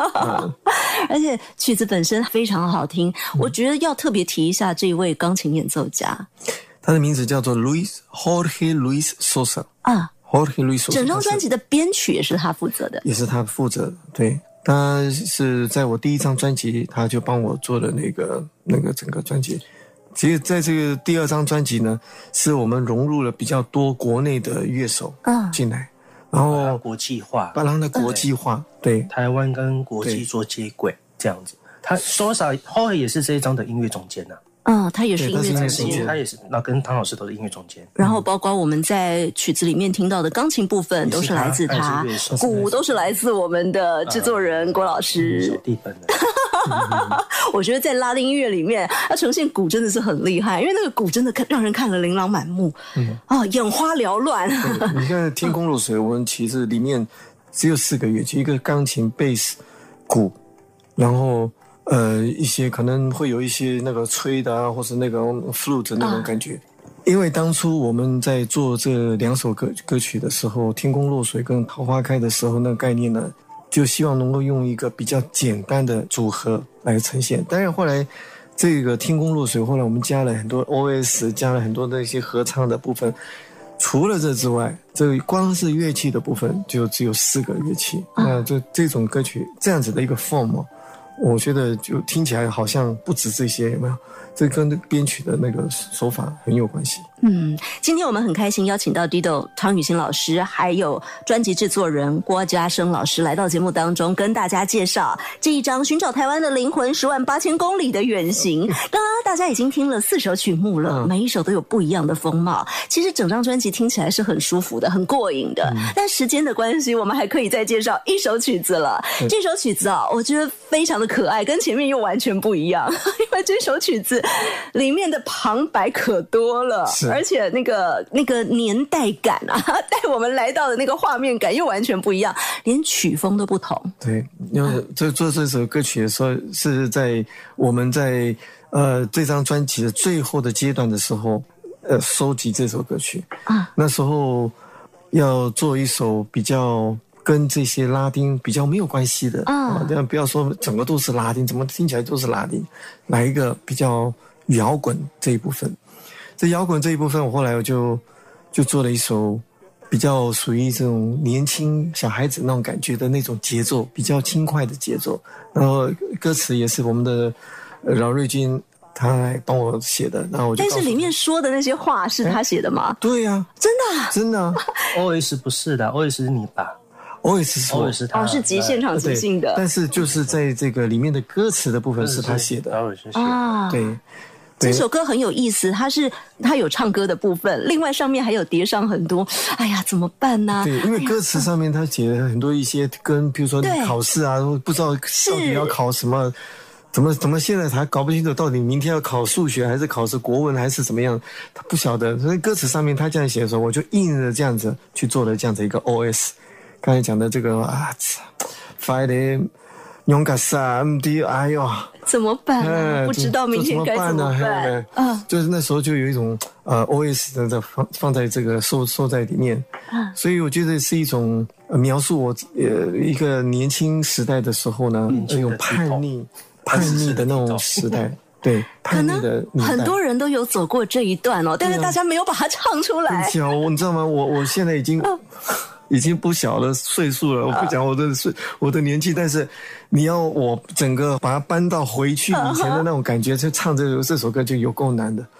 B: 而且曲子本身非常好听，我觉得要特别提一下这一位钢琴演奏家
D: 他的名字叫做 Luis Jorge Luis Sosa。
B: 啊。
D: Jorge Luis Sosa，
B: 整张专辑的编曲也是他负责的。
D: 也是他负责的。对，他是在我第一张专辑，他就帮我做的那个那个整个专辑。其实，在这个第二张专辑呢，是我们融入了比较多国内的乐手
B: 啊
D: 进来，然后
E: 国际化，
D: 把它的国际化。对，
E: 台湾跟国际做接轨，这样子。他 Sosa 后来也是这一张的音乐总监呐、
B: 嗯，他也是音乐总监。
E: 他也是，那跟唐老师都是音乐总监。
B: 然后包括我们在曲子里面听到的钢琴部分，都是来自他鼓都是来自我们的制作人郭老
E: 小
B: 师。
E: 弟本人，
B: 我觉得在拉丁音乐里面，它呈现鼓真的是很厉害，因为那个鼓真的看让人看了琳琅满目，嗯啊，眼花缭乱。
D: 你看《天空落水》，我们其实里面只有四个乐器，一个钢琴、贝斯、鼓，然后呃一些可能会有一些那个吹的啊，或是那个 flute 那种感觉。因为当初我们在做这两首歌歌曲的时候，《天空落水》跟《桃花开》的时候，那个概念呢，就希望能够用一个比较简单的组合来呈现。当然后来这个《天空落水》，后来我们加了很多 OS，加了很多的一些合唱的部分。除了这之外，这光是乐器的部分就只有四个乐器。那这这种歌曲这样子的一个 form，哦我觉得就听起来好像不止这些，有没有？这跟编曲的那个手法很有关系。
B: 嗯，今天我们很开心邀请到 Dido 汤雨欣老师，还有专辑制作人郭家生老师来到节目当中，跟大家介绍这一张《寻找台湾的灵魂：十万八千公里的远行》。刚刚大家已经听了四首曲目了，
D: 嗯
B: 每一首都有不一样的风貌。其实整张专辑听起来是很舒服的，很过瘾的。但时间的关系，我们还可以再介绍一首曲子了。这首曲子啊，我觉得非常的可爱，跟前面又完全不一样，因为这首曲子里面的旁白可多了。
D: 是
B: 而且那个那个年代感啊，带我们来到的那个画面感又完全不一样，连曲风都不同。
D: 对，因为这做这首歌曲的时候，是在我们在呃这张专辑的最后的阶段的时候，呃，收集这首歌曲
B: 啊。
D: 那时候要做一首比较跟这些拉丁比较没有关系的
B: 啊
D: 这样不要说整个都是拉丁，怎么听起来都是拉丁，来一个比较摇滚这一部分。这摇滚这一部分，我后来我就就做了一首比较属于这种年轻小孩子那种感觉的那种节奏，比较轻快的节奏。然后歌词也是我们的呃饶瑞军他来帮我写的，然后我就
B: 但是里面说的那些话是他写的吗？
D: 对呀、
B: 真的、啊？
D: 真的、啊、
E: OS 不是的，OS 是你吧
D: ，OS 是我
E: ？OS 是他
B: 哦，是即现场即
D: 对
B: 兴的
D: 但是就是在这个里面的歌词的部分是他写的
E: ，，OS 写的。
B: 啊。
D: 对。对
B: 这首歌很有意思，它是它有唱歌的部分，另外上面还有叠上很多。哎呀，怎么办呢、
D: 对，因为歌词上面他写了很多一些跟，比如说你考试啊，不知道到底要考什么，怎么怎么现在才搞不清楚到底明天要考数学还是考试国文还是怎么样，他不晓得。所以歌词上面他这样写的时候，我就硬着这样子去做了这样子一个 OS。刚才讲的这个啊，发的勇敢萨 MD，哎呦。
B: 怎么办啊？
D: 哎
B: 不知道明天该怎么办
D: 呢？
B: 啊？
D: 就是那时候就有一种呃 OS 的在放放在这个收收在里面，
B: 啊
D: 所以我觉得是一种、呃描述我呃一个年轻时代的时候呢，那种叛逆叛逆的那种时代，对
B: 可
D: 叛逆的
B: 能很多人都有走过这一段哦，但是大家没有把它唱出来。
D: 你知道吗？我我现在已经、已经不小的岁数了，我不讲我的岁我的年纪，但是你要我整个把它搬到回去以前的那种感觉，就唱这首这首歌就有够难的。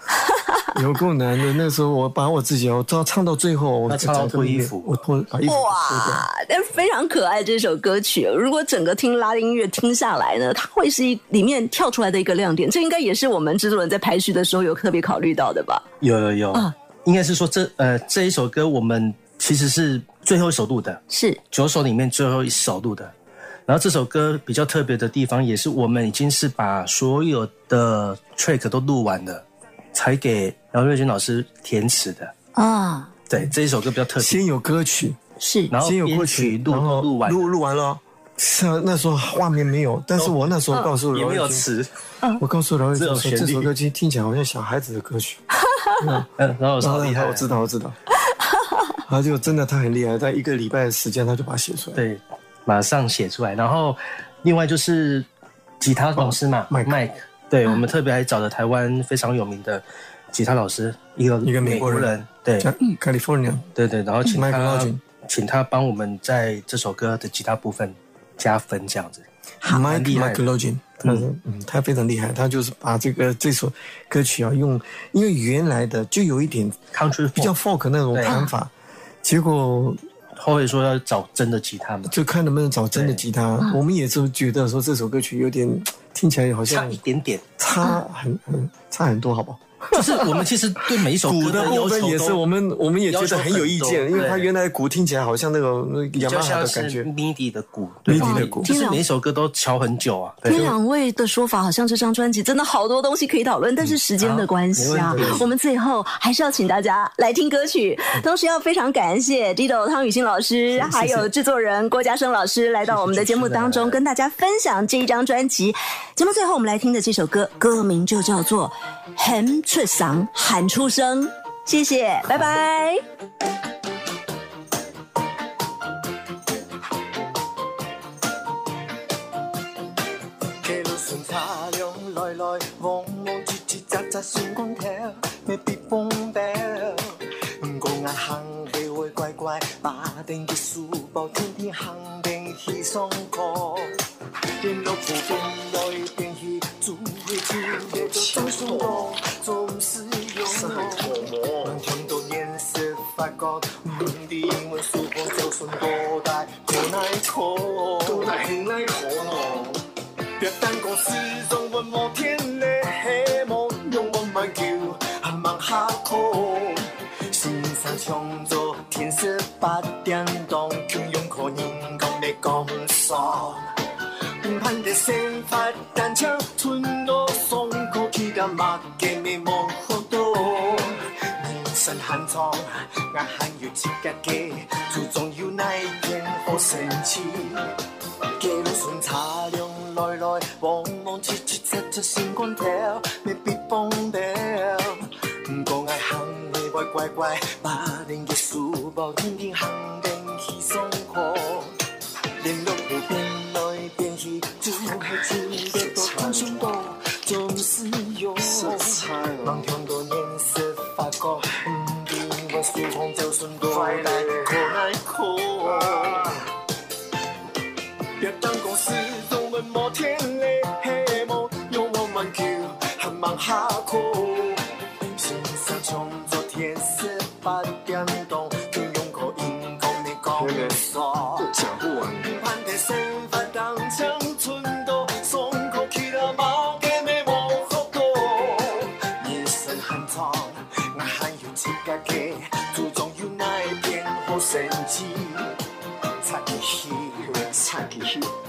D: 有够难的，那时候我把我自己，我到唱到最后，我
E: 那唱到脱衣服
D: 我脱把衣服脱掉。
B: 哇，但非常可爱这首歌曲。如果整个听拉丁音乐听下来呢，它会是一里面跳出来的一个亮点。这应该也是我们制作人在排序的时候有特别考虑到的吧？
E: 有有有
B: 啊，
E: 应该是说这呃这一首歌我们其实是最后一首录的，
B: 是
E: 九首里面最后一首录的。然后这首歌比较特别的地方，也是我们已经是把所有的 track 都录完了，才给姚瑞军老师填词的。
B: 啊，
E: 对，这一首歌比较特别。
D: 先有歌曲，
B: 是
E: 然后
D: 先有歌
E: 曲
D: 曲，
E: 录录完，
D: 录录完了。是啊，那时候画面没有，但是我那时候告诉
E: 也没有
D: 饶瑞军，
E: 词。
D: 我告诉饶瑞君说，这首歌其实听起来好像小孩子的歌曲。
E: 嗯，然后我
D: 然后
E: 说厉害，
D: 我知道，我知道。他就真的他很厉害，在一个礼拜的时间他就把它写出来。
E: 对，马上写出来。然后另外就是吉他老师嘛，
D: 麦克。
E: 麦克，对我们特别还找了台湾非常有名的吉他老师，一个
D: 一个美国人
E: 人，对。
D: 像 California
E: 对对，然后请他
D: Lodging
E: 请他帮我们在这首歌的吉他部分加分，这样子。害
D: Mike Login，他说嗯，他非常厉害，他就是把这个这首歌曲啊用，因为原来的就有一点
E: Country
D: 比较
E: folk
D: 那种
E: 对。
D: 弹法，结果
E: 后来说要找真的吉他嘛，
D: 就看能不能找真的吉他。我们也是觉得说这首歌曲有点听起来好像差
E: 一点点。
D: 差很很差很多，好不好？
E: 就是我们其实对每一首
D: 鼓
E: 歌
D: 的部分
E: 要求都
D: 也是我们我们也觉得很有意见，因为它原来鼓听起来好像那个
E: 比
D: 雅马哈
E: 较像是
D: 的感觉。
E: MIDI 的鼓对。
D: MIDI 的鼓。
E: 就是每一首歌都敲很久啊。
B: 听两位的说法，好像这张专辑真的好多东西可以讨论，但是时间的关系啊我们最后还是要请大家来听歌曲，同时要非常感谢 Dido 汤雨欣老师，还有制作人郭嘉生老师来到我们的节目当中，跟大家分享这一张专辑。节目最后我们来听的这首歌，歌名就叫做《喊出嗓喊出声》。谢谢，拜拜。
C: 街路上茶凉来来往往，吱吱喳喳算光條，未必風表。個眼行氣會怪怪，把定嘅書包天天行定去上課。電腦鋪變來變去，煮會煮嘅都真算多，總是用我。聽到顏色發覺，唔啲英文書本就算多大，可奈何。多大很奈何咯。别当公司中文摩天的黑幕，用我们叫还蛮下口。线上创作天色八点档，叫用可人讲你讲爽。唔盼的先发单枪，村落松口气的马给你摸身。寒窗，俺还有几家嘅，注重有那一天好神奇。街路上茶凉来来往往，切切切切閃光条，未必放掉。唔過嗌行你怪怪怪，把定嘅书包天天行就算多大，可奈何。别当公司中文摩天的黑幕，用我们叫还蛮下课。线上创作天色八点档，就用口音讲你讲爽。讲不完。盼的生发当枪寸 Sati, Sati, Sati.